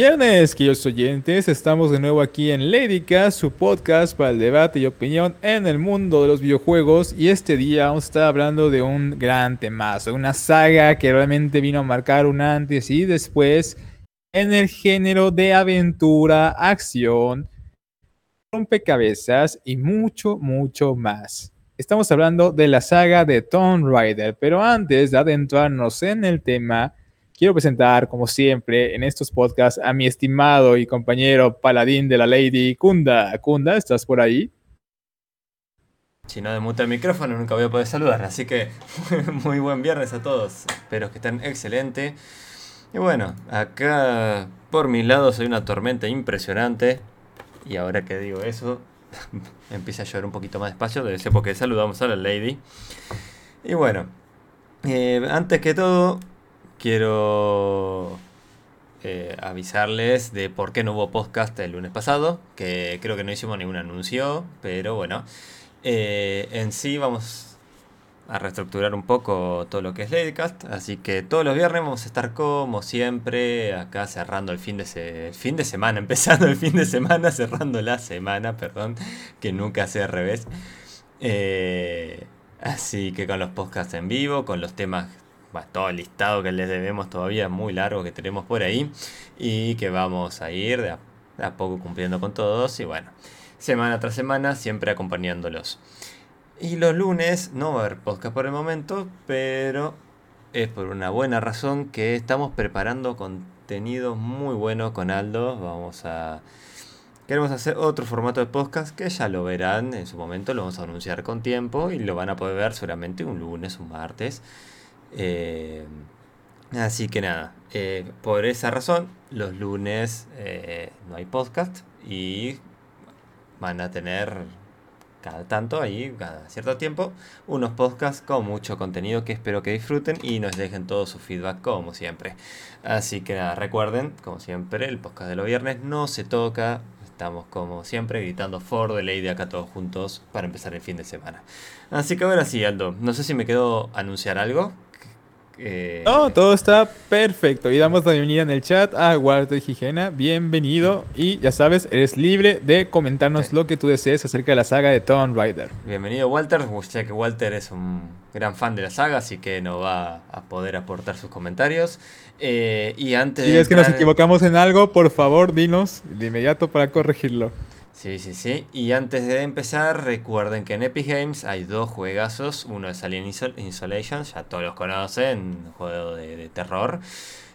Viernes, queridos oyentes, estamos de nuevo aquí en Ladycast, su podcast para el debate y opinión en el mundo de los videojuegos. Y este día vamos a estar hablando de un gran temazo, una saga que realmente vino a marcar un antes y después en el género de aventura, acción, rompecabezas y mucho, mucho más. Estamos hablando de la saga de Tomb Raider, pero antes de adentrarnos en el tema, quiero presentar, como siempre, en estos podcasts a mi estimado y compañero paladín de la Lady, Kunda. Kunda, ¿estás por ahí? Si no demuta el micrófono, nunca voy a poder saludar. Así que muy buen viernes a todos. Espero que estén excelente. Y bueno, acá por mi lado soy una tormenta impresionante. Y ahora que digo eso, empieza a llover un poquito más despacio. Debe ser porque saludamos a la Lady. Y bueno, eh, antes que todo, quiero eh, avisarles de por qué no hubo podcast el lunes pasado, que creo que no hicimos ningún anuncio, pero bueno, eh, en sí vamos a reestructurar un poco todo lo que es Ladycast, así que todos los viernes vamos a estar como siempre acá cerrando el fin de, fin de semana, empezando el fin de semana, cerrando la semana, perdón, que nunca sea al revés. Eh, así que con los podcasts en vivo, con los temas todo el listado que les debemos todavía muy largo que tenemos por ahí y que vamos a ir de a, poco cumpliendo con todos y bueno, semana tras semana siempre acompañándolos. Y los lunes no va a haber podcast por el momento, pero es por una buena razón que estamos preparando contenido muy bueno con Aldo. Vamos a... Queremos hacer otro formato de podcast que ya lo verán en su momento, lo vamos a anunciar con tiempo y lo van a poder ver seguramente un lunes, un martes. Eh, así que nada, eh, por esa razón, los lunes eh, no hay podcast y van a tener cada tanto ahí, cada cierto tiempo, unos podcasts con mucho contenido que espero que disfruten y nos dejen todo su feedback como siempre. Así que nada, recuerden, como siempre, el podcast de los viernes no se toca. Estamos como siempre gritando for the lady acá todos juntos para empezar el fin de semana. Así que ahora sí, Aldo, no sé si me quedo anunciar algo. Eh, no, todo está perfecto. Y damos la bienvenida en el chat a Walter Gijena. Bienvenido. Y ya sabes, eres libre de comentarnos lo que tú desees acerca de la saga de Tomb Raider. Bienvenido, Walter. Ya que Walter es un gran fan de la saga, así que no va a poder aportar sus comentarios. Eh, y antes. Si ves que nos equivocamos en algo, por favor, dinos de inmediato para corregirlo. Sí, sí, sí. Y antes de empezar, recuerden que en Epic Games hay dos juegazos. Uno es Alien Isolation, ya todos los conocen, juego de, terror.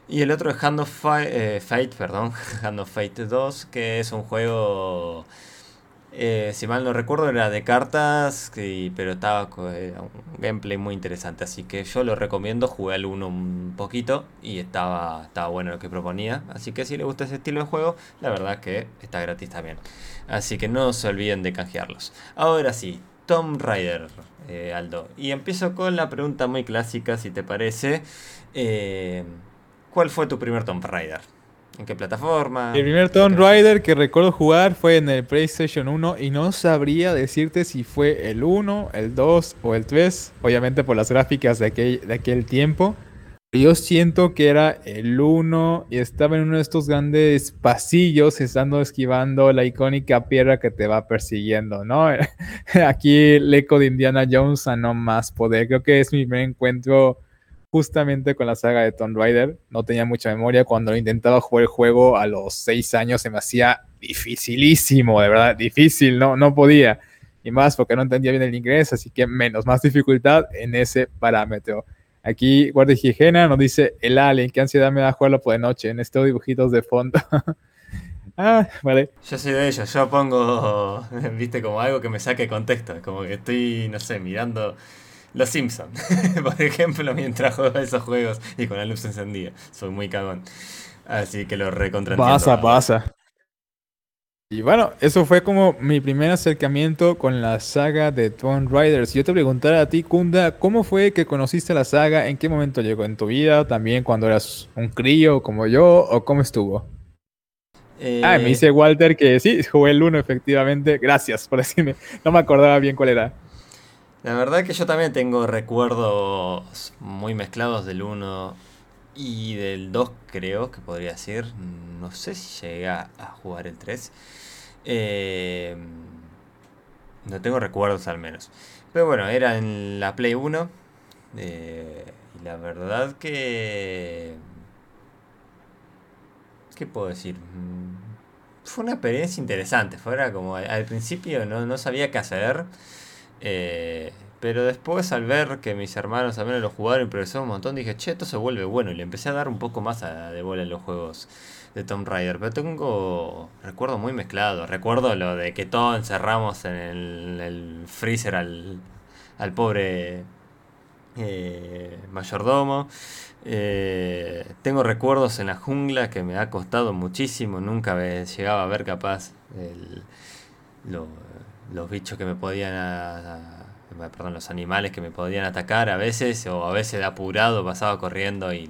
Y el otro es Hand of eh, Fate, perdón, Hand of Fate 2, que es un juego eh, si mal no recuerdo, era de cartas, pero estaba con un gameplay muy interesante. Así que yo lo recomiendo. Jugué al uno un poquito y estaba, estaba bueno lo que proponía. Así que si les gusta ese estilo de juego, la verdad que está gratis también. Así que no se olviden de canjearlos. Ahora sí, Tom Raider, eh, Aldo. Y empiezo con la pregunta muy clásica, si te parece. Eh, ¿Cuál fue tu primer Tomb Raider? ¿En qué plataforma? El primer Tomb Raider que recuerdo jugar fue en el PlayStation 1 y no sabría decirte si fue el 1, el 2 o el 3, obviamente por las gráficas de aquel, de aquel tiempo. Yo siento que era el 1 y estaba en uno de estos grandes pasillos estando esquivando la icónica piedra que te va persiguiendo, ¿no? Aquí el eco de Indiana Jones a no más poder. Creo que es mi primer encuentro justamente con la saga de Tomb Raider. No tenía mucha memoria. Cuando intentaba jugar el juego a los 6 años se me hacía dificilísimo, de verdad, difícil, no, no podía. Y más porque no entendía bien el inglés, así que menos, más dificultad en ese parámetro. Aquí Guardia Higiena nos dice el alien, qué ansiedad me da jugarlo por de noche en estos dibujitos de fondo. ah, vale. Yo soy de ellos, yo pongo, viste, como algo que me saque contexto, como que estoy, no sé, mirando los Simpsons, por ejemplo, mientras juego esos juegos y con la luz encendida. Soy muy cagón. Así que lo recontra Pasa, pasa. Y bueno, eso fue como mi primer acercamiento con la saga de Tomb Raider. Si yo te preguntara a ti, Kunda, ¿cómo fue que conociste la saga? ¿En qué momento llegó en tu vida? ¿También cuando eras un crío como yo? ¿O cómo estuvo? Ah, me eh, dice Walter que sí, jugué el 1 efectivamente. Gracias por decirme. No me acordaba bien cuál era. La verdad que yo también tengo recuerdos muy mezclados del 1 Y del 2 creo que podría decir, no sé si llegué a, jugar el 3. Eh, no tengo recuerdos al menos. Pero bueno, era en la Play 1. Eh, y la verdad que... ¿Qué puedo decir? Mm, fue una experiencia interesante. Fuera como al principio no, no sabía qué hacer. Eh, pero después al ver que mis hermanos también lo jugaron y progresaron un montón, dije, che, esto se vuelve bueno. Y le empecé a dar un poco más de bola en los juegos de Tomb Raider. Pero tengo recuerdo muy mezclado. Recuerdo lo de que todos encerramos en el, freezer al, al pobre eh, mayordomo. Eh, tengo recuerdos en la jungla que me ha costado muchísimo. Nunca llegaba a ver capaz los bichos que me podían... A, perdón, los animales que me podían atacar a veces, o a veces de apurado pasaba corriendo y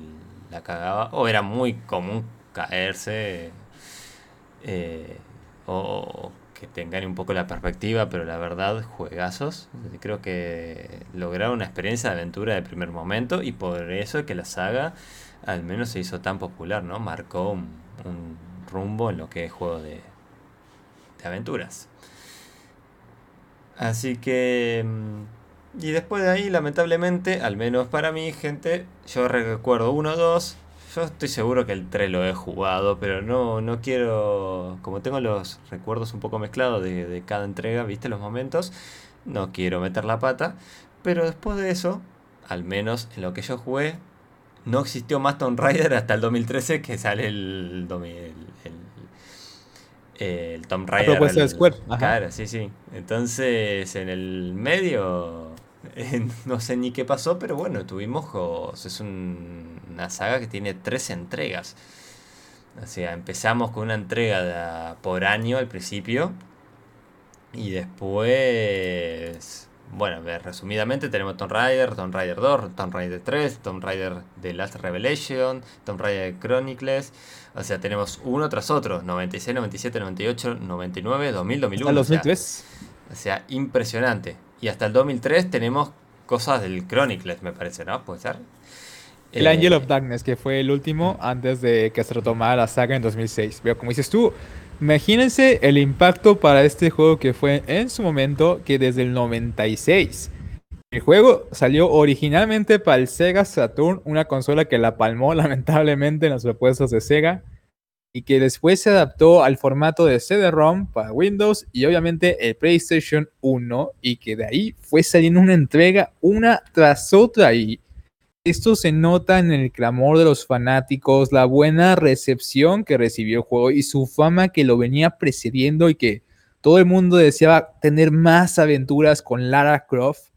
la cagaba, o era muy común caerse, eh, o que tengan un poco la perspectiva, pero la verdad, juegazos. Creo que lograron una experiencia de aventura de primer momento y por eso es que la saga al menos se hizo tan popular, ¿no? Marcó un, rumbo en lo que es juego de, de aventuras. Así que... Mm, y después de ahí, lamentablemente, al menos para mí, gente, yo recuerdo 1, 2. Yo estoy seguro que el 3 lo he jugado, pero no, no quiero... Como tengo los recuerdos un poco mezclados de, de cada entrega, viste los momentos, no quiero meter la pata. Pero después de eso, al menos en lo que yo jugué, no existió más Tomb Raider hasta el 2013 que sale el, el Tomb Raider. de Square. Claro, sí, sí. Entonces, en el medio, no sé ni qué pasó, pero bueno, tuvimos. Es una saga que tiene tres entregas. O sea, empezamos con una entrega por año al principio. Y después. Bueno, resumidamente tenemos Tomb Raider, Tomb Raider 2, Tomb Raider 3, Tomb Raider The Last Revelation, Tomb Raider Chronicles. O sea, tenemos uno tras otro: 96, 97, 98, 99, 2000, 2001. Hasta 2003. O sea, impresionante. Y hasta el 2003 tenemos cosas del Chronicles, me parece, ¿no? Puede ser. El Angel of Darkness, que fue el último antes de que se retomara la saga en 2006. Pero como dices tú, Imagínense el impacto para este juego que fue en su momento, que desde el 96. El juego salió originalmente para el Sega Saturn, una consola que la palmó lamentablemente en las propuestas de Sega, y que después se adaptó al formato de CD-ROM para Windows y obviamente el PlayStation 1, y que de ahí fue saliendo una entrega una tras otra. Y esto se nota en el clamor de los fanáticos, la buena recepción que recibió el juego y su fama que lo venía precediendo y que todo el mundo deseaba tener más aventuras con Lara Croft.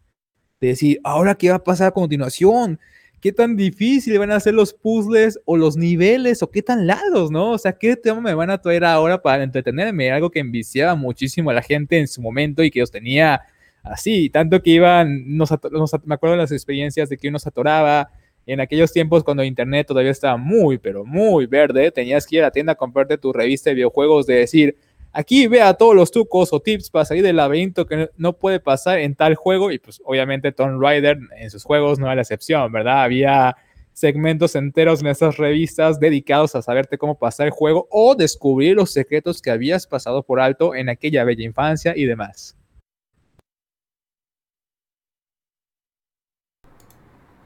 De decir, ahora qué va a pasar a continuación, qué tan difícil van a ser los puzzles o los niveles o qué tan largos, ¿no? O sea, qué tema me van a traer ahora para entretenerme, algo que enviciaba muchísimo a la gente en su momento y que los tenía así, tanto que iban, me acuerdo de las experiencias de que uno se atoraba, en aquellos tiempos cuando internet todavía estaba muy, pero muy verde, tenías que ir a la tienda a comprarte tu revista de videojuegos de decir, aquí vea todos los trucos o tips para salir del laberinto que no puede pasar en tal juego, y pues obviamente Tomb Raider en sus juegos no era la excepción, ¿verdad? Había segmentos enteros en esas revistas dedicados a saberte cómo pasar el juego o descubrir los secretos que habías pasado por alto en aquella bella infancia y demás.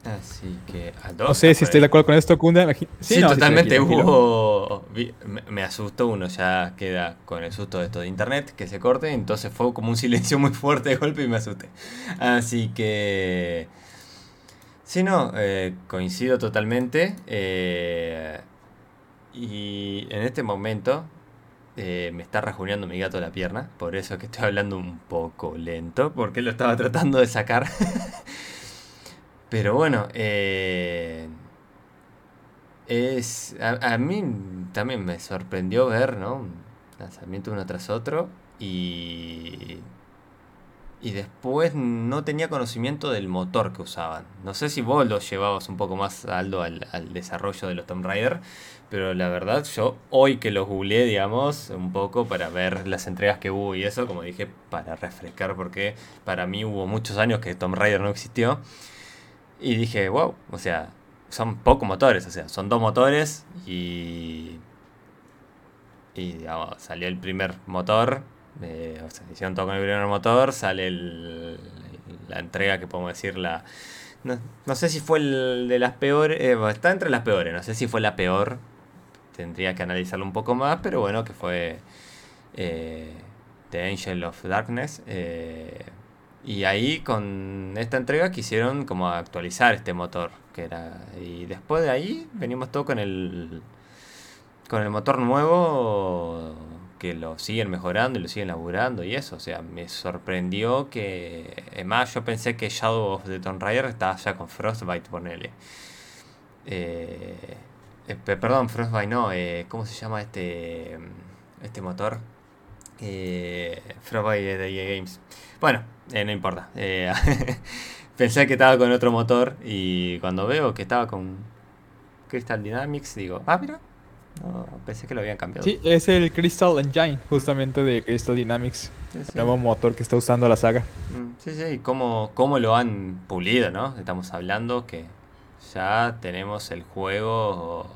Así que No sé si estoy de acuerdo con esto, Kunda. Sí, totalmente. hubo. Me asustó uno, ya queda con el susto de esto de internet que se corte. Entonces fue como un silencio muy fuerte de golpe y me asusté. Así que. Sí, no, eh, coincido totalmente. Eh, y en este momento eh, me está rajuneando mi gato la pierna. Por eso que estoy hablando un poco lento. Porque lo estaba tratando de sacar. Pero bueno, eh, es a, mí también me sorprendió ver, ¿no? Lanzamiento uno tras otro y y después no tenía conocimiento del motor que usaban. No sé si vos lo llevabas un poco más alto al, al desarrollo de los Tomb Raider, pero la verdad yo hoy que los googleé, digamos, un poco para ver las entregas que hubo y eso, como dije, para refrescar porque para mí hubo muchos años que Tomb Raider no existió. Y dije, wow, o sea, son pocos motores, o sea, son dos motores y. Y digamos, salió el primer motor. Eh, o sea, hicieron todo con el primer motor. Sale el, la entrega que podemos decir la. No, sé si fue el de las peores. Eh, está entre las peores. No sé si fue la peor. Tendría que analizarlo un poco más. Pero bueno, que fue. Eh, The Angel of Darkness. Y ahí con esta entrega quisieron como actualizar este motor. Que era. Y después de ahí venimos todo con el. Con el motor nuevo. Que lo siguen mejorando y lo siguen laburando y eso. O sea, me sorprendió que. Además, yo pensé que Shadow of the Tomb Raider estaba ya con Frostbite, ponele. Eh, eh perdón, Frostbite no. Eh, ¿Cómo se llama este. Este motor? Eh, Frostbite de EA Games. Bueno, eh, no importa. Eh, pensé que estaba con otro motor y cuando veo que estaba con Crystal Dynamics, digo, ah, mira, pensé que lo habían cambiado. Sí, es el Crystal Engine, justamente de Crystal Dynamics. El nuevo motor que está usando la saga. Mm, sí, sí, y cómo, cómo lo han pulido, ¿no? Estamos hablando que ya tenemos el juego.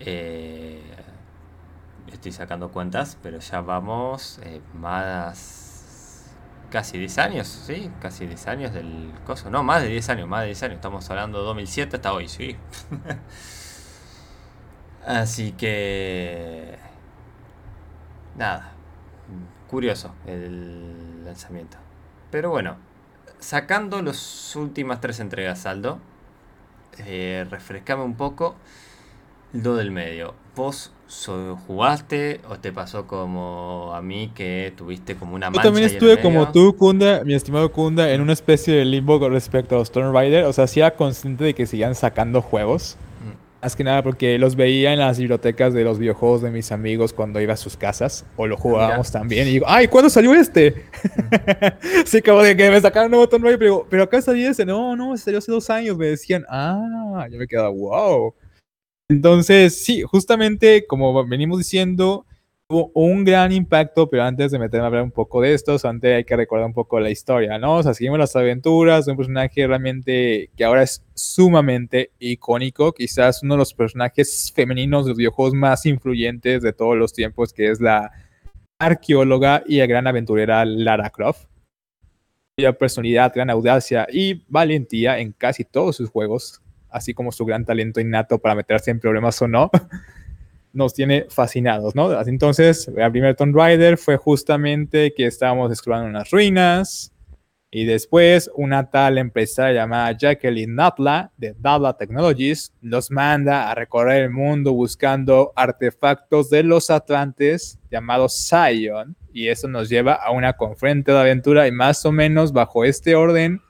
Eh, estoy sacando cuentas, pero ya vamos eh, más casi 10 años, ¿sí? Casi 10 años del coso. No, más de 10 años, más de 10 años. Estamos hablando de 2007 hasta hoy, sí. Así que... Nada. Curioso el lanzamiento. Pero bueno, sacando las últimas tres entregas, Saldo, eh, refrescame un poco lo del medio. ¿Vos jugaste o te pasó como a mí que tuviste como una mancha? Yo también estuve como tú, Kunda, mi estimado Kunda, en una especie de limbo con respecto a los Tomb Raider. O sea, hacía consciente de que sigan sacando juegos. Mm. Más que nada porque los veía en las bibliotecas de los videojuegos de mis amigos cuando iba a sus casas. O lo jugábamos también. Y digo, ¡ay! ¿Cuándo salió este? Mm. sí, como de que me sacaron un nuevo Tomb Raider. Pero, pero acá salió ese. No, no, salió hace dos años. Me decían, ¡ah! Yo me quedaba, ¡wow! Entonces, sí, justamente como venimos diciendo, tuvo un gran impacto, pero antes de meterme a hablar un poco de esto, antes hay que recordar un poco la historia, ¿no? O sea, seguimos las aventuras un personaje realmente que ahora es sumamente icónico, quizás uno de los personajes femeninos de los videojuegos más influyentes de todos los tiempos, que es la arqueóloga y gran aventurera Lara Croft. Cuya personalidad, gran audacia y valentía en casi todos sus juegos así como su gran talento innato para meterse en problemas o no, nos tiene fascinados, ¿no? Entonces, el primer Tomb Raider fue justamente que estábamos explorando unas ruinas y después una tal empresaria llamada Jacqueline Natla de Dala Technologies los manda a recorrer el mundo buscando artefactos de los Atlantes llamados Zion y eso nos lleva a una confrente de aventura y más o menos bajo este orden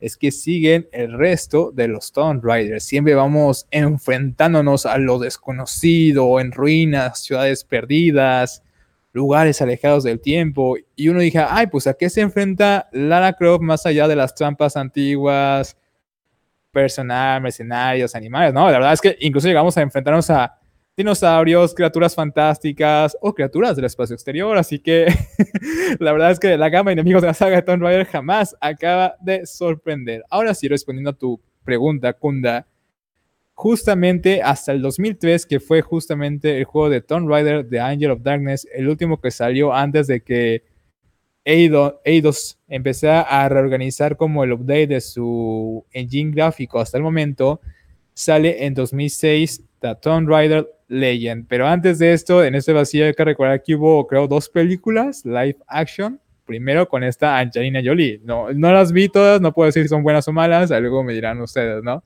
es que siguen el resto de los Tomb Raiders. Siempre vamos enfrentándonos a lo desconocido, en ruinas, ciudades perdidas, lugares alejados del tiempo. Y uno dije, ay, pues a qué se enfrenta Lara Croft más allá de las trampas antiguas, personal, mercenarios, animales, ¿no? La verdad es que incluso llegamos a enfrentarnos a dinosaurios, criaturas fantásticas o criaturas del espacio exterior. Así que la verdad es que la gama de enemigos de la saga de Tomb Raider jamás acaba de sorprender. Ahora sí, respondiendo a tu pregunta, Kunda, justamente hasta el 2003, que fue justamente el juego de Tomb Raider The Angel of Darkness, el último que salió antes de que Eidos empezara a reorganizar como el update de su engine gráfico hasta el momento, sale en 2006 The Tomb Raider Legend. Pero antes de esto, en este vacío hay que recordar que hubo, creo, dos películas live action. Primero con esta Angelina Jolie. No, no las vi todas, no puedo decir si son buenas o malas, algo me dirán ustedes, ¿no?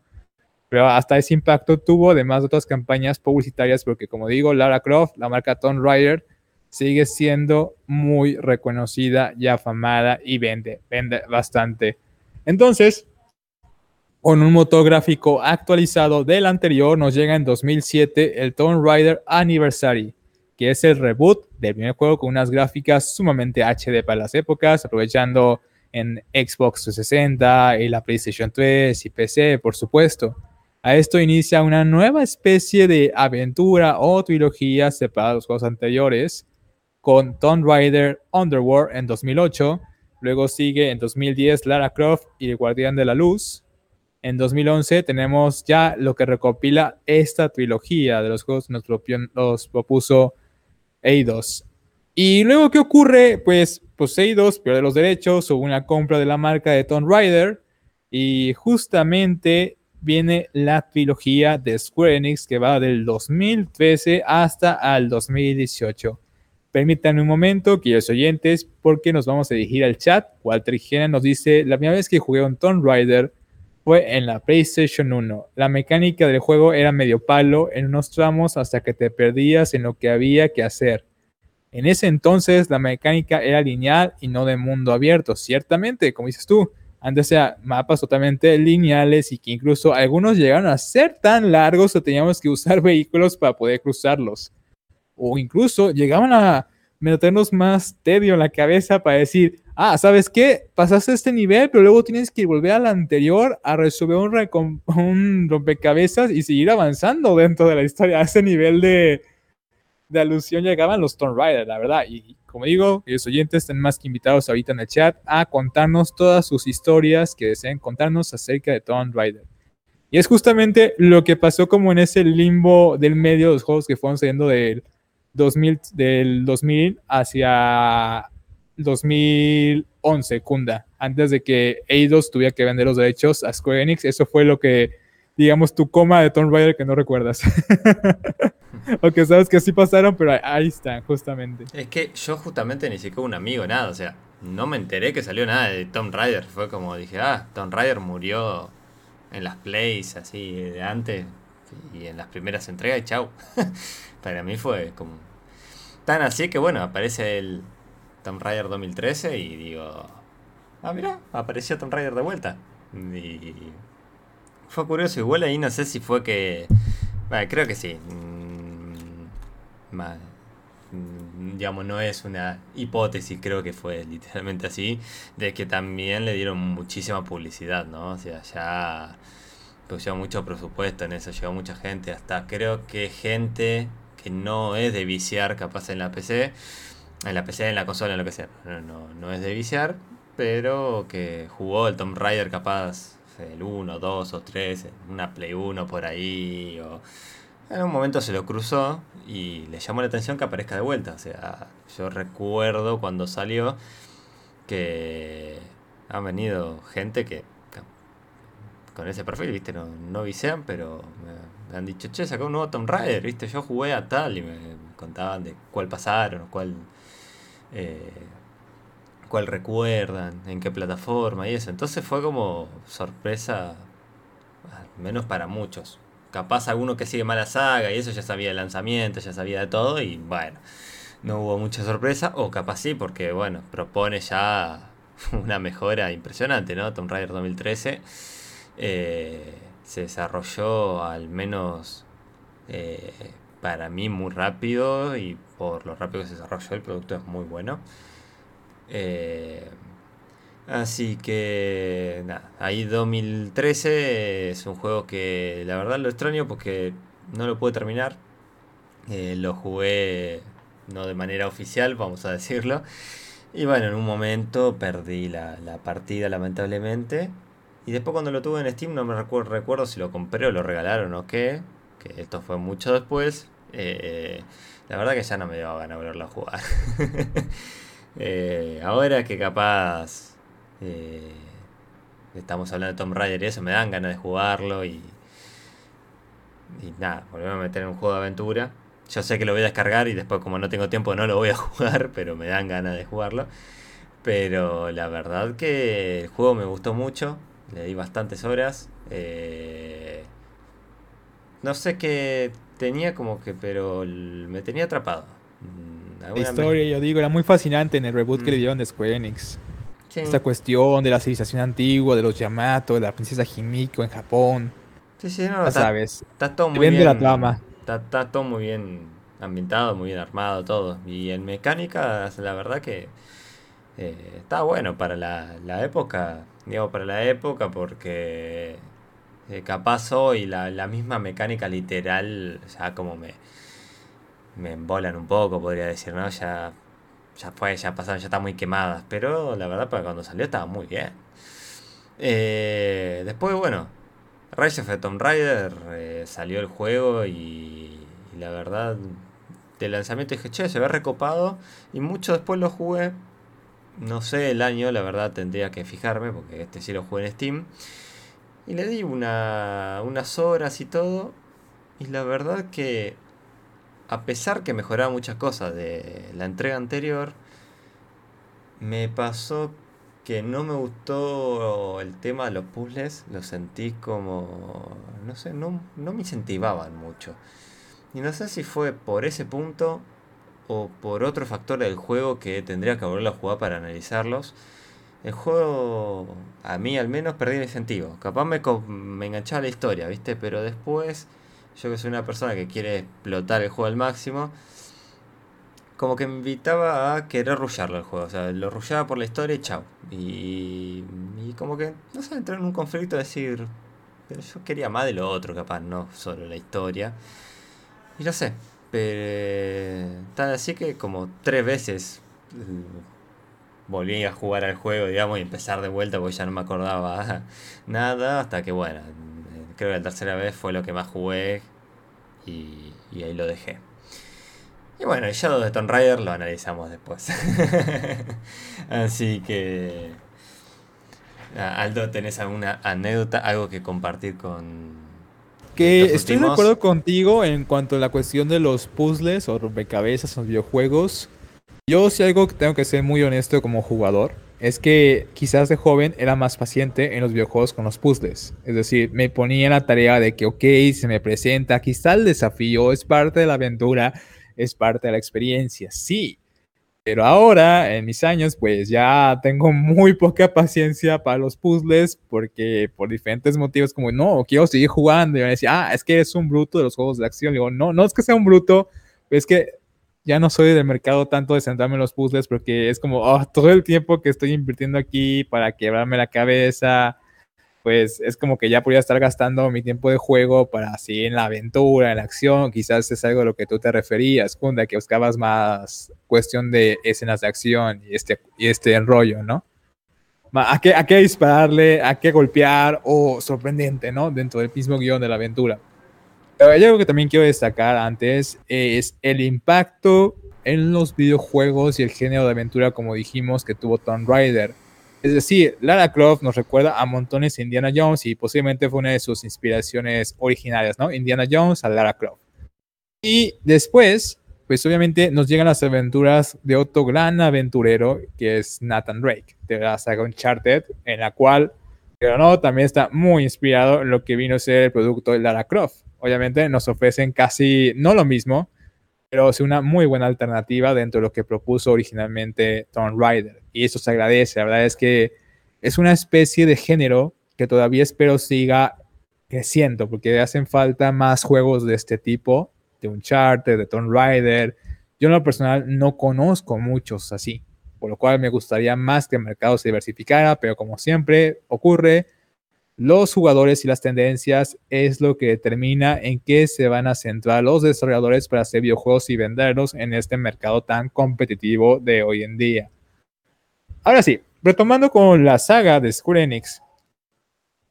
Pero hasta ese impacto tuvo, además de otras campañas publicitarias, porque como digo, Lara Croft, la marca Tomb Raider, sigue siendo muy reconocida y afamada y vende, vende bastante. Entonces, con un motor gráfico actualizado del anterior, nos llega en 2007 el Tomb Raider Anniversary, que es el reboot del primer juego con unas gráficas sumamente HD para las épocas, aprovechando en Xbox 360 y la PlayStation 3 y PC, por supuesto. A esto inicia una nueva especie de aventura o trilogía separada de los juegos anteriores, con Tomb Raider Underworld en 2008, luego sigue en 2010 Lara Croft y el Guardián de la Luz, en 2011 tenemos ya lo que recopila esta trilogía de los juegos que nos, nos propuso Eidos. Y luego, ¿qué ocurre? Pues, pues Eidos pierde los derechos, hubo una compra de la marca de Tomb Raider y justamente viene la trilogía de Square Enix que va del 2013 hasta al 2018. Permítanme un momento, queridos oyentes, porque nos vamos a dirigir al chat. Walter Gena nos dice, la primera vez que jugué un Tomb Raider fue en la PlayStation 1. La mecánica del juego era medio palo en unos tramos hasta que te perdías en lo que había que hacer. En ese entonces la mecánica era lineal y no de mundo abierto, ciertamente, como dices tú. Antes era mapas totalmente lineales y que incluso algunos llegaron a ser tan largos que teníamos que usar vehículos para poder cruzarlos. O incluso llegaban a meternos más tedio en la cabeza para decir, ah, ¿sabes qué? Pasaste este nivel, pero luego tienes que volver al anterior a resolver un, rompecabezas y seguir avanzando dentro de la historia. A ese nivel de, de alusión llegaban los Tomb Raider, la verdad. Y como digo, los oyentes están más que invitados ahorita en el chat a contarnos todas sus historias que deseen contarnos acerca de Tomb Raider. Y es justamente lo que pasó como en ese limbo del medio de los juegos que fueron saliendo del 2000, del 2000 hacia 2011, Kunda, antes de que Eidos tuviera que vender los derechos a Square Enix. Eso fue lo que, digamos, tu coma de Tomb Raider que no recuerdas. o que sabes que sí pasaron, pero ahí están, justamente. Es que yo justamente ni siquiera un amigo, nada, o sea, no me enteré que salió nada de Tomb Raider. Fue como dije, ah, Tomb Raider murió en las plays así de antes y en las primeras entregas y chau. Para mí fue como tan así que bueno, aparece el Tomb Raider 2013 y digo, ah, mira, apareció Tomb Raider de vuelta. Y fue curioso, igual ahí no sé si fue que... Bueno, creo que sí. Mm, mm, digamos, no es una hipótesis, creo que fue literalmente así, de que también le dieron muchísima publicidad, ¿no? O sea, ya pusieron mucho presupuesto en eso, llegó mucha gente, hasta creo que gente que no es de viciar capaz en la PC, en la PC, en la consola, en lo que sea. No, no, es de viciar, pero que jugó el Tomb Raider capaz el 1, 2 o 3, una Play 1 por ahí, o en un momento se lo cruzó y le llamó la atención que aparezca de vuelta. O sea, yo recuerdo cuando salió que ha venido gente que con ese perfil, viste, no, no vicean, pero han dicho, che, sacó un nuevo Tomb Raider, viste, yo jugué a tal y me contaban de cuál pasaron, cuál eh, cuál recuerdan, en qué plataforma y eso. Entonces fue como sorpresa, al menos para muchos. Capaz alguno que sigue mala saga y eso ya sabía el lanzamiento, ya sabía de todo y bueno, no hubo mucha sorpresa. O capaz sí, porque bueno, propone ya una mejora impresionante, ¿no? Tomb Raider 2013 eh, se desarrolló al menos eh, para mí muy rápido y por lo rápido que se desarrolló el producto es muy bueno. Eh, así que nada, ahí 2013 es un juego que la verdad lo extraño porque no lo pude terminar. Eh, lo jugué no de manera oficial, vamos a decirlo. Y bueno, en un momento perdí la, la partida lamentablemente. Y después cuando lo tuve en Steam no me recuerdo, recuerdo si lo compré o lo regalaron o qué. Que esto fue mucho después. Eh, la verdad que ya no me dio ganas volverlo a jugar. Eh, ahora que capaz eh, estamos hablando de Tomb Raider y eso, me dan ganas de jugarlo y, y nada, volverme a meter en un juego de aventura. Yo sé que lo voy a descargar y después como no tengo tiempo no lo voy a jugar, pero me dan ganas de jugarlo. Pero la verdad que el juego me gustó mucho, le di bastantes horas. no sé qué tenía como que, pero me tenía atrapado. Mm, la historia, yo digo, era muy fascinante en el reboot que le mm. dieron de Square Enix. Esta cuestión de la civilización antigua, de los Yamato, de la princesa Himiko en Japón. Sí, sí, no, sabes. Está todo muy bien. Está, todo muy bien ambientado, muy bien armado, todo. Y en mecánica, la verdad que eh, está bueno para la, la época. Digo, para la época porque eh, capaz hoy la, la, misma mecánica literal, ya como me, me embolan un poco, podría decir, ¿no? Ya, ya fue, ya pasaron, ya están muy quemadas. Pero la verdad, para cuando salió estaba muy bien. Eh, después, bueno, Rise of the Tomb Raider eh, salió el juego y, la verdad, de lanzamiento dije, che, se ve recopado. Y mucho después lo jugué. No sé el año, la verdad tendría que fijarme, porque este sí lo jugué en Steam. Y le di una, unas horas y todo. Y la verdad que, a pesar que mejoraba muchas cosas de la entrega anterior, me pasó que no me gustó el tema de los puzzles, lo sentí como, no sé, no, no me incentivaban mucho. Y no sé si fue por ese punto o por otro factor del juego que tendría que volverlo a jugar para analizarlos. El juego, a mí al menos, perdí el incentivo. Capaz me, enganchaba la historia, ¿viste? Pero después, yo que soy una persona que quiere explotar el juego al máximo, como que me invitaba a querer rusharlo el juego. O sea, lo rushaba por la historia y chao. Y, y como que, no sé, entrar en un conflicto de decir, pero yo quería más de lo otro, capaz, no solo la historia. Y no sé, pero así que como tres veces mm, volví a jugar al juego, digamos, y empezar de vuelta porque ya no me acordaba nada, hasta que bueno, creo que la tercera vez fue lo que más jugué y, ahí lo dejé. Y bueno, el Shadow de Tomb Raider lo analizamos después. Así que. Aldo, ¿tenés alguna anécdota, algo que compartir con. Que estoy de acuerdo contigo en cuanto a la cuestión de los puzzles o rompecabezas los videojuegos. Yo sí algo que tengo que ser muy honesto como jugador es que quizás de joven era más paciente en los videojuegos con los puzzles. Es decir, me ponía en la tarea de que, ok, se me presenta, aquí está el desafío, es parte de la aventura es parte de la experiencia, sí. Pero ahora, en mis años, pues ya tengo muy poca paciencia para los puzzles porque por diferentes motivos, como no, quiero seguir jugando. Y me decía, ah, es que es un bruto de los juegos de acción. digo, no, no es que sea un bruto, es que ya no soy del mercado tanto de centrarme en los puzzles porque es como oh, todo el tiempo que estoy invirtiendo aquí para quebrarme la cabeza, pues es como que ya podría estar gastando mi tiempo de juego para así en la aventura, en la acción, quizás es algo a lo que tú te referías, Kunda, que buscabas más cuestión de escenas de acción y este, y este enrollo, ¿no? ¿A qué, ¿A qué dispararle? ¿A qué golpear? O sorprendente, ¿no? Dentro del mismo guion de la aventura. Pero hay algo que también quiero destacar antes, es el impacto en los videojuegos y el género de aventura, como dijimos, que tuvo Tomb Raider es decir, Lara Croft nos recuerda a montones Indiana Jones y posiblemente fue una de sus inspiraciones originales, ¿no? Indiana Jones a Lara Croft. Y después, pues obviamente nos llegan las aventuras de otro gran aventurero que es Nathan Drake, de la saga Uncharted, en la cual, pero no, también está muy inspirado en lo que vino a ser el producto de Lara Croft. Obviamente nos ofrecen casi, no lo mismo, pero es una muy buena alternativa dentro de lo que propuso originalmente Tomb Raider. Y eso se agradece. La verdad es que es una especie de género que todavía espero siga creciendo, porque hacen falta más juegos de este tipo, de Uncharted, de Tomb Raider. Yo en lo personal no conozco muchos así, por lo cual me gustaría más que el mercado se diversificara, pero como siempre ocurre, los jugadores y las tendencias es lo que determina en qué se van a centrar los desarrolladores para hacer videojuegos y venderlos en este mercado tan competitivo de hoy en día. Ahora sí, retomando con la saga de Square Enix,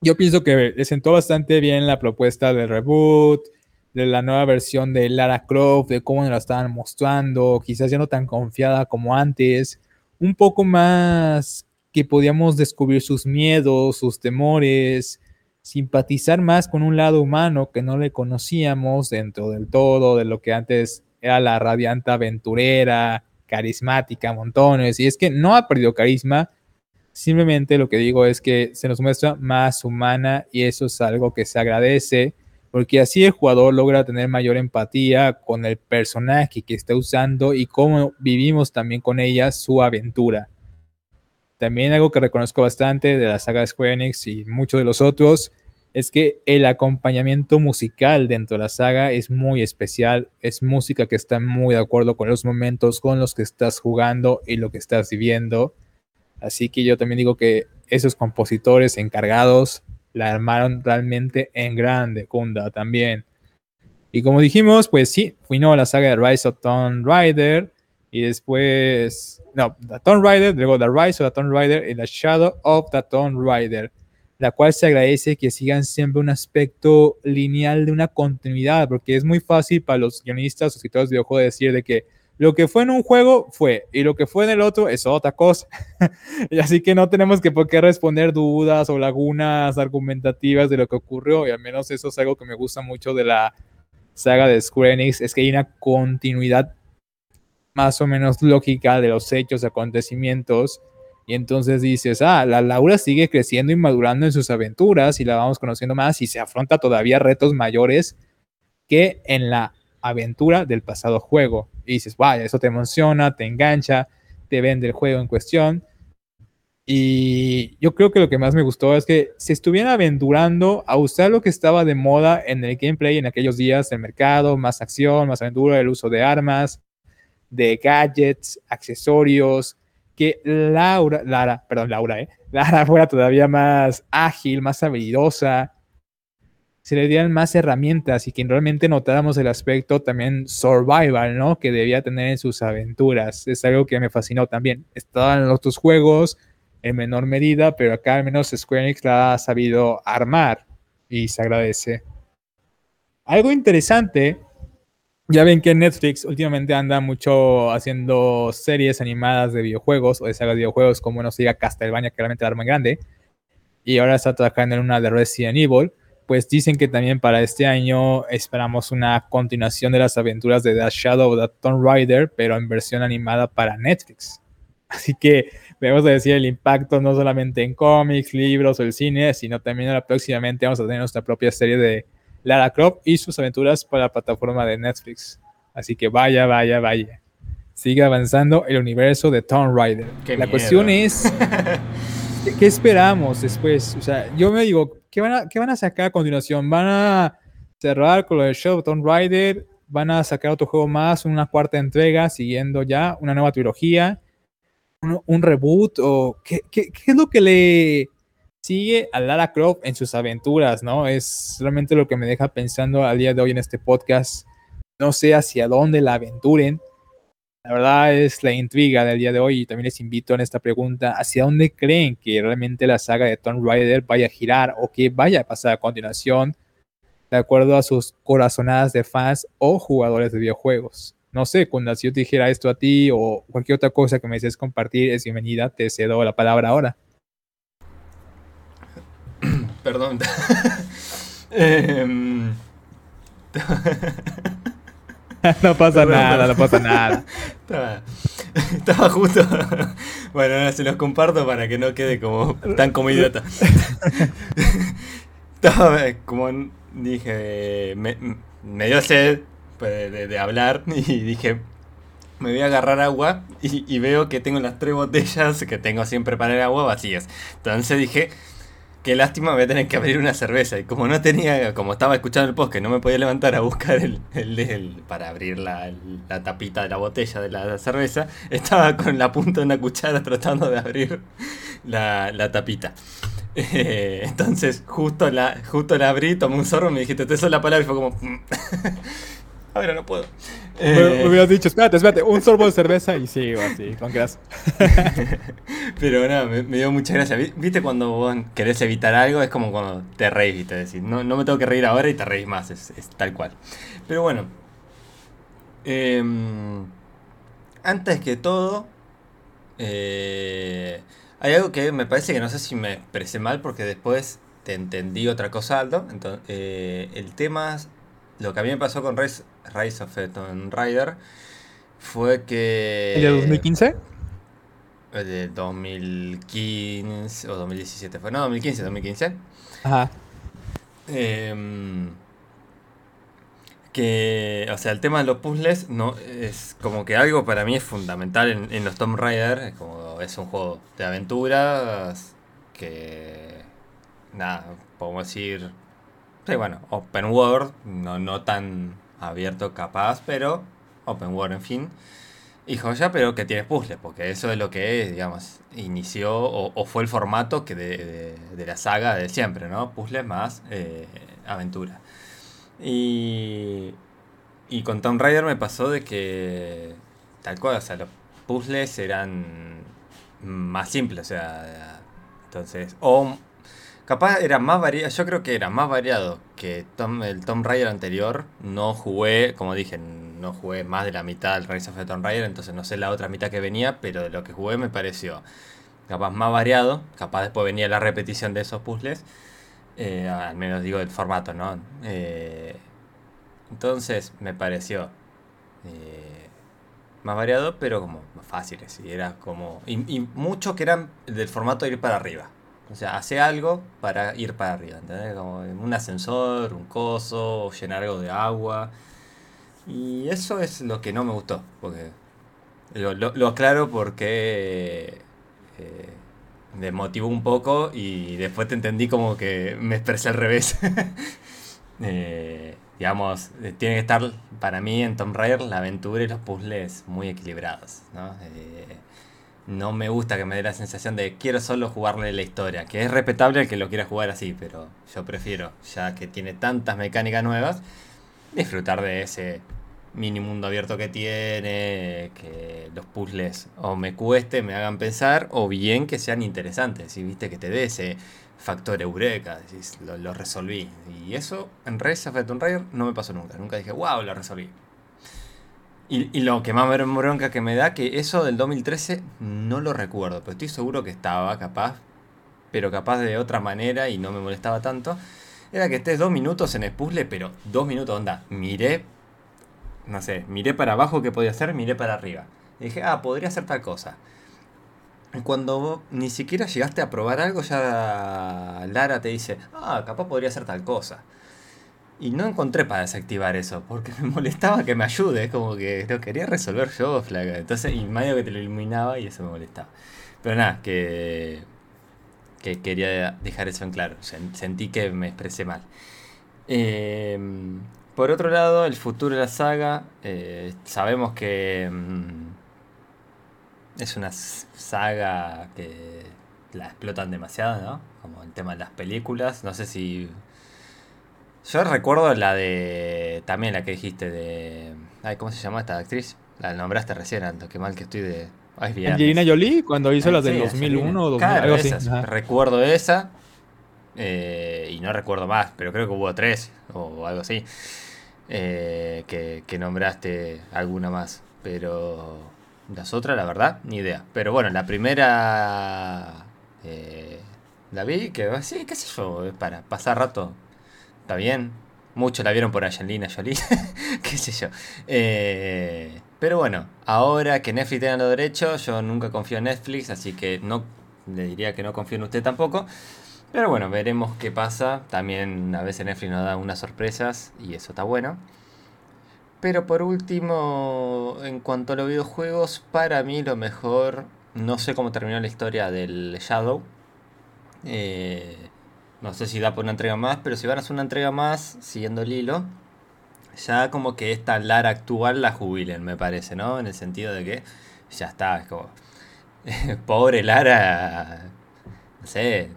yo pienso que le sentó bastante bien la propuesta del reboot, de la nueva versión de Lara Croft, de cómo la estaban mostrando, quizás ya no tan confiada como antes, un poco más que podíamos descubrir sus miedos, sus temores, simpatizar más con un lado humano que no le conocíamos dentro del todo, de lo que antes era la radiante aventurera, carismática, montones. Y es que no ha perdido carisma, simplemente lo que digo es que se nos muestra más humana y eso es algo que se agradece, porque así el jugador logra tener mayor empatía con el personaje que está usando y cómo vivimos también con ella su aventura. También algo que reconozco bastante de la saga Square Enix y muchos de los otros es que el acompañamiento musical dentro de la saga es muy especial, es música que está muy de acuerdo con los momentos con los que estás jugando y lo que estás viviendo. Así que yo también digo que esos compositores encargados la armaron realmente en grande, Kunda también. Y como dijimos, pues sí, a la saga de Rise of Tomb Raider y después, no, The Tomb Raider, luego The Rise of the Tomb Raider y The Shadow of the Tomb Raider. La cual se agradece que sigan siempre un aspecto lineal de una continuidad, porque es muy fácil para los guionistas o escritores de videojuegos decir de que lo que fue en un juego fue, y lo que fue en el otro es otra cosa. y así que no tenemos que por qué responder dudas o lagunas argumentativas de lo que ocurrió, y al menos eso es algo que me gusta mucho de la saga de Square Enix, es que hay una continuidad más o menos lógica de los hechos, acontecimientos, y entonces dices, ah, la Laura sigue creciendo y madurando en sus aventuras y la vamos conociendo más y se afronta todavía retos mayores que en la aventura del pasado juego. Y dices, vaya, eso te emociona, te engancha, te vende el juego en cuestión. Y yo creo que lo que más me gustó es que se estuvieran aventurando a usar lo que estaba de moda en el gameplay en aquellos días del mercado, más acción, más aventura, el uso de armas, de gadgets, accesorios, que Laura, Lara, perdón, Laura, ¿eh? Lara fuera todavía más ágil, más habilidosa, se le dieran más herramientas y que realmente notáramos el aspecto también survival, ¿no? Que debía tener en sus aventuras. Es algo que me fascinó también. Estaban en otros juegos en menor medida, pero acá al menos Square Enix la ha sabido armar y se agradece. Algo interesante, ya ven que Netflix últimamente anda mucho haciendo series animadas de videojuegos o de sagas de videojuegos, como no se diga Castlevania, que realmente era muy grande, y ahora está trabajando en una de Resident Evil pues dicen que también para este año esperamos una continuación de las aventuras de The Shadow of the Tomb Raider, pero en versión animada para Netflix. Así que debemos decir el impacto no solamente en cómics, libros o el cine, sino también ahora próximamente vamos a tener nuestra propia serie de Lara Croft y sus aventuras para la plataforma de Netflix. Así que vaya, vaya, vaya. Sigue avanzando el universo de Tomb Raider. la cuestión es, ¿qué, esperamos después? O sea, yo me digo, ¿qué van, a, van a sacar a continuación? ¿Van a cerrar con lo de Show Tomb Raider? ¿Van a sacar otro juego más, una cuarta entrega, siguiendo ya una nueva trilogía? ¿Un, reboot? ¿O qué, es lo que le sigue a Lara Croft en sus aventuras? ¿no? Es realmente lo que me deja pensando al día de hoy en este podcast. No sé hacia dónde la aventuren la verdad es la intriga del día de hoy y también les invito en esta pregunta, ¿hacia dónde creen que realmente la saga de Tomb Raider vaya a girar o que vaya a pasar a continuación de acuerdo a sus corazonadas de fans o jugadores de videojuegos? No sé, cuando si yo te dijera esto a ti o cualquier otra cosa que me desees compartir, es bienvenida, te cedo la palabra ahora. Perdón. Em, no pasa nada, no pasa nada. Estaba, justo. bueno, ahora se los comparto para que no quede como tan como idiota. estaba como dije, me, dio sed pues, de, hablar y dije, me voy a agarrar agua y, y, veo que tengo las tres botellas que tengo siempre para el agua vacías. Entonces dije, qué lástima, voy a tener que abrir una cerveza. Y como no tenía, como estaba escuchando el post, que no me podía levantar a buscar el, el, para abrir la, la, tapita de la botella de la cerveza, estaba con la punta de una cuchara tratando de abrir la, la tapita. Eh, entonces, justo la, justo la abrí, tomé un zorro, me dijiste, te es la palabra y fue como. Mm". Ahora no puedo. Me, hubieras dicho, espérate, espérate, un sorbo de cerveza y sigo así, con grasa. Pero nada, me, dio mucha gracia. ¿Viste cuando vos querés evitar algo? Es como cuando te reís, ¿viste? Decir, no, no me tengo que reír ahora y te reís más, es, tal cual. Pero bueno. Em, antes que todo, eh, hay algo que me parece que no sé si me expresé mal porque después te entendí otra cosa, Aldo. Entonces, eh, el tema lo que a mí me pasó con Rise, Rise of Tomb Rider fue que... ¿El de 2015? El de 2015 o 2017 fue. No, 2015, 2015. Ajá. Em, que, o sea, el tema de los puzzles no es como que algo para mí es fundamental en, en los Tomb Raider, como es un juego de aventuras que, nada, podemos decir, Sí, bueno, open world, no, no tan abierto capaz, pero open world, en fin. Y joya, pero que tiene puzzles, porque eso es lo que, digamos, inició o, fue el formato que de, la saga de siempre, ¿no? Puzzles más eh, aventura. Y, y con Tomb Raider me pasó de que, tal cual, o sea, los puzzles eran más simples, o sea, entonces, o Capaz era más variado, yo creo que era más variado que el Tomb Raider anterior. No jugué, como dije, no jugué más de la mitad del Rise of the Tomb Raider, entonces no sé la otra mitad que venía, pero de lo que jugué me pareció capaz más variado. Capaz después venía la repetición de esos puzzles. Eh, al menos digo el formato, ¿no? Eh, entonces me pareció eh, más variado, pero como más fáciles. Y era como. Y, y mucho que eran del formato de ir para arriba. O sea, hace algo para ir para arriba, ¿entendés? Como un ascensor, un coso, llenar algo de agua. Y eso es lo que no me gustó. Porque. Lo, lo, aclaro porque. Eh, me motivó un poco y después te entendí como que me expresé al revés. eh, digamos, tiene que estar para mí en Tomb Raider la aventura y los puzzles muy equilibrados. ¿no? Eh, no me gusta que me dé la sensación de quiero solo jugarle la historia, que es respetable el que lo quiera jugar así, pero yo prefiero, ya que tiene tantas mecánicas nuevas, disfrutar de ese mini mundo abierto que tiene, que los puzzles o me cueste, me hagan pensar, o bien que sean interesantes, y viste que te dé ese factor eureka, lo, lo resolví. Y eso en Rise of the Raider no me pasó nunca, nunca dije, wow, lo resolví. Y, lo que más bronca que me da, que eso del 2013 no lo recuerdo, pero estoy seguro que estaba capaz, pero capaz de otra manera y no me molestaba tanto. Era que estés dos minutos en el puzzle, pero dos minutos, onda, miré, no sé, miré para abajo qué podía hacer, miré para arriba. Y dije, ah, podría hacer tal cosa. Y cuando ni siquiera llegaste a probar algo, ya Lara te dice, ah, capaz podría hacer tal cosa. Y no encontré para desactivar eso, porque me molestaba que me ayude, como que lo quería resolver yo, flaca. Entonces, y medio que te lo iluminaba y eso me molestaba. Pero nada, que, que quería dejar eso en claro. Sentí que me expresé mal. Em, por otro lado, el futuro de la saga, eh, sabemos que mm, es una saga que la explotan demasiado, ¿no? Como el tema de las películas. No sé si yo recuerdo la de. También la que dijiste de. Ay, ¿cómo se llama esta actriz? La nombraste recién, Anto. Qué mal que estoy de. Angelina Jolie, cuando hizo las del 2001 o 2000, algo así. Recuerdo esa. Eh, y no recuerdo más, pero creo que hubo tres o algo así. Eh, que, que, nombraste alguna más. Pero las otras, la verdad, ni idea. Pero bueno, la primera. Eh, la vi, que sí, qué sé yo, para pasar rato está bien. Muchos la vieron por Angelina Jolie, qué sé yo. Eh, pero bueno, ahora que Netflix tenga los derechos, yo nunca confío en Netflix, así que no le diría que no confío en usted tampoco. Pero bueno, veremos qué pasa. También a veces Netflix nos da unas sorpresas y eso está bueno. Pero por último, en cuanto a los videojuegos, para mí lo mejor, no sé cómo terminó la historia del Shadow. Eh, no sé si da por una entrega más, pero si van a hacer una entrega más, siguiendo el hilo, ya como que esta Lara actual la jubilen, me parece, ¿no? En el sentido de que ya está, es como. Pobre Lara. No sé.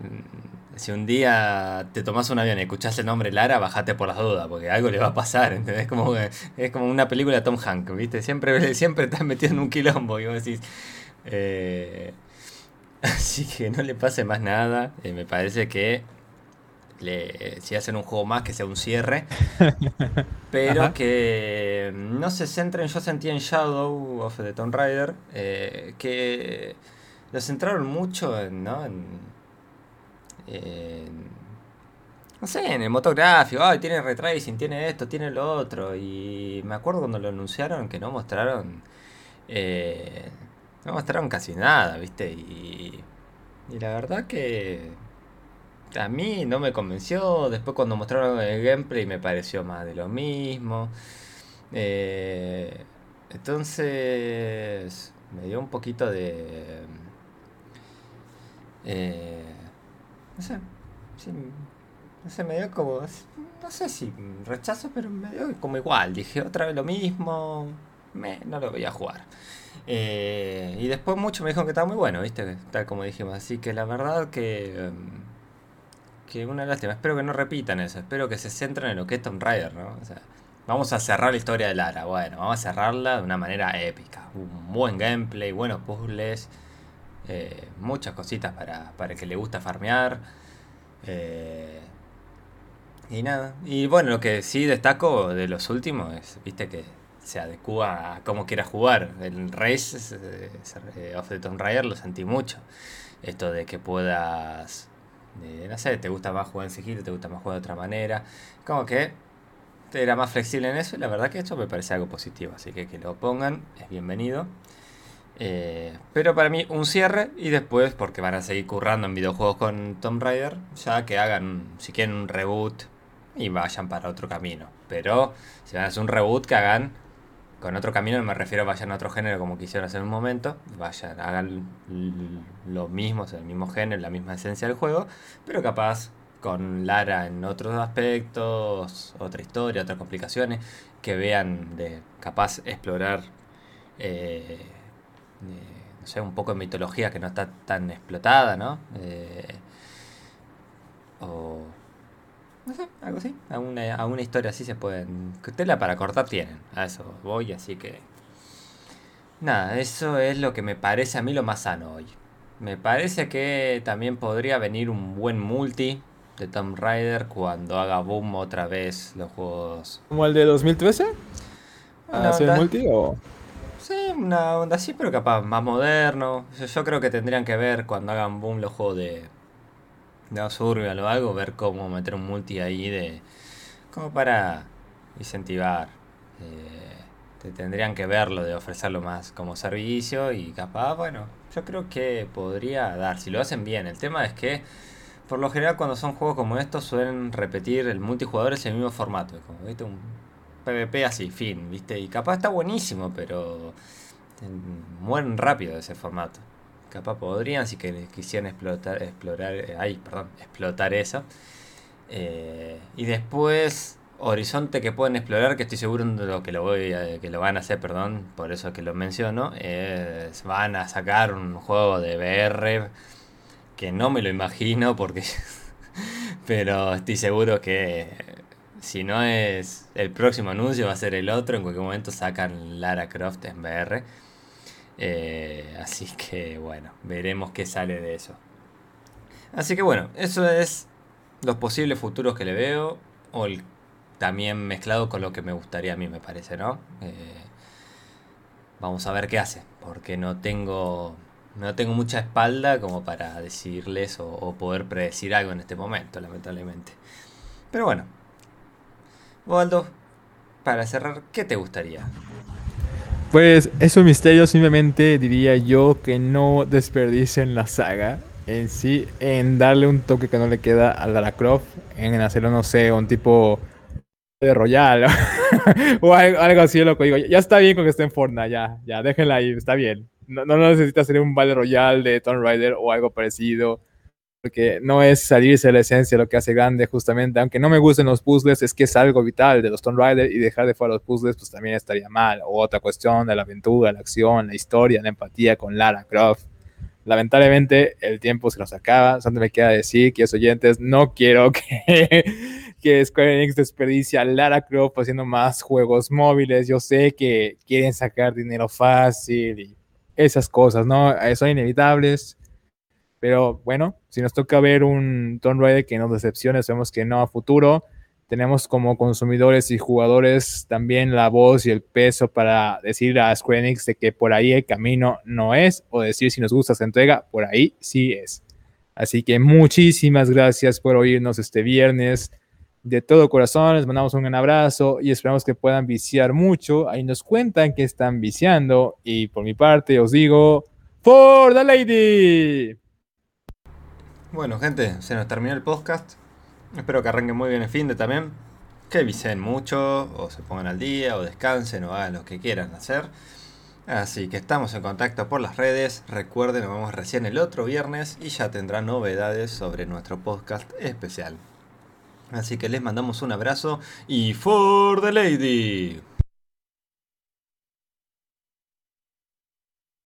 Mm, si un día te tomas un avión y escuchás el nombre Lara, bajate por las dudas, porque algo le va a pasar, ¿entendés? Como, es como una película de Tom Hanks, ¿viste? Siempre, siempre estás metido en un quilombo y vos decís. Eh, Así que no le pase más nada. Eh, me parece que le, si hacen un juego más, que sea un cierre. pero que no se centren. Yo sentí en Shadow of the Tomb Raider eh, que lo centraron mucho en, ¿no? no sé, en el motográfico, ay, tiene retracing, tiene esto, tiene lo otro. Y me acuerdo cuando lo anunciaron que no mostraron eh, no mostraron casi nada, ¿viste? Y, y la verdad que a mí no me convenció. Después cuando mostraron el gameplay me pareció más de lo mismo. Eh, entonces me dio un poquito de... Eh, no sé. no sé, me dio como... No sé si rechazo, pero me dio como igual. Dije otra vez lo mismo. Me, no lo voy a jugar. Eh, y después mucho me dijeron que estaba muy bueno, ¿viste? Tal como dijimos. Así que la verdad que. Em, que una lástima. Espero que no repitan eso. Espero que se centren en lo que es Tomb Raider, ¿no? O sea, vamos a cerrar la historia de Lara. Bueno, vamos a cerrarla de una manera épica. Un buen gameplay, buenos puzzles. Eh, muchas cositas para, para el que le gusta farmear. Eh, y nada. Y bueno, lo que sí destaco de los últimos es, viste, que se adecua a cómo quieras jugar. El Race eh, of the Tomb Raider lo sentí mucho. Esto de que puedas, no sé, te gusta más jugar en sigilo, te gusta más jugar de otra manera. Como que era más flexible en eso y la verdad que esto me parece algo positivo. Así que que lo pongan es bienvenido. Eh, pero para mí un cierre y después, porque van a seguir currando en videojuegos con Tomb Raider, ya que hagan, si quieren un reboot y vayan para otro camino. Pero si van a hacer un reboot, que hagan con otro camino, no me refiero a vayan a otro género como quisieron hacer un momento, vayan, hagan lo mismo, el mismo género, la misma esencia del juego, pero capaz con Lara en otros aspectos, otra historia, otras complicaciones, que vean de capaz explorar, eh, no sé, un poco de mitología que no está tan explotada, ¿no? Eh, o no sé, algo así. A una, a una historia así se pueden. Tela para cortar tienen. A eso voy, así que. Nada, eso es lo que me parece a mí lo más sano hoy. Me parece que también podría venir un buen multi de Tomb Raider cuando haga boom otra vez los juegos. ¿Como el de 2013? ¿Hacer multi o.? Sí, una onda así, pero capaz más moderno. Yo creo que tendrían que ver cuando hagan boom los juegos de, de Survival o algo, ver cómo meter un multi ahí de. como para incentivar. Eh, te tendrían que verlo, de ofrecerlo más como servicio y capaz, bueno, yo creo que podría dar, si lo hacen bien. El tema es que, por lo general, cuando son juegos como estos, suelen repetir el multijugador es el mismo formato, como, ¿viste? Un PvP así, fin, ¿viste? Y capaz está buenísimo, pero mueren rápido ese formato. Podrían, si que quisieran explotar, explorar, eh, perdón, explotar eso. Eh, y después, horizonte que pueden explorar, que estoy seguro de lo que lo voy que lo van a hacer, perdón, por eso que lo menciono, van a sacar un juego de VR que no me lo imagino porque pero estoy seguro que si no es el próximo anuncio va a ser el otro, en cualquier momento sacan Lara Croft en VR. Eh, así que bueno, veremos qué sale de eso. Así que bueno, eso es los posibles futuros que le veo. O también mezclado con lo que me gustaría a mí, me parece, ¿no? Eh, vamos a ver qué hace. Porque no tengo. No tengo mucha espalda como para decirles o, poder predecir algo en este momento, lamentablemente. Pero bueno. Waldo, para cerrar, ¿qué te gustaría? Pues esos misterios simplemente diría yo que no desperdicien la saga en sí, en darle un toque que no le queda a Lara Croft, en hacerlo, no sé, un tipo de Royal o algo, así, loco. Digo, ya está bien con que esté en Fortnite, ya, ya, déjenla ahí, está bien. No, no necesita hacer un Battle Royale de Tomb Raider o algo parecido porque no es salirse de la esencia lo que hace grande justamente, aunque no me gusten los puzzles, es que es algo vital de los Tomb Raider y dejar de fuera los puzzles pues también estaría mal, o otra cuestión de la aventura, la acción, la historia, la empatía con Lara Croft. Lamentablemente el tiempo se nos acaba, solo me queda decir que los oyentes no quiero que, que Square Enix desperdicie a Lara Croft haciendo más juegos móviles, yo sé que quieren sacar dinero fácil y esas cosas, ¿no? Son inevitables pero bueno, si nos toca ver un Tomb Raider que nos decepcione, sabemos que no a futuro. Tenemos como consumidores y jugadores también la voz y el peso para decir a Square Enix de que por ahí el camino no es, o decir si nos gusta esta entrega, por ahí sí es. Así que muchísimas gracias por oírnos este viernes. De todo corazón, les mandamos un gran abrazo y esperamos que puedan viciar mucho. Ahí nos cuentan que están viciando. Y por mi parte, os digo, For the Lady. Bueno, gente, se nos terminó el podcast. Espero que arranquen muy bien el fin de también. Que visen mucho, o se pongan al día, o descansen, o hagan lo que quieran hacer. Así que estamos en contacto por las redes. Recuerden, nos vemos recién el otro viernes y ya tendrán novedades sobre nuestro podcast especial. Así que les mandamos un abrazo y for the lady.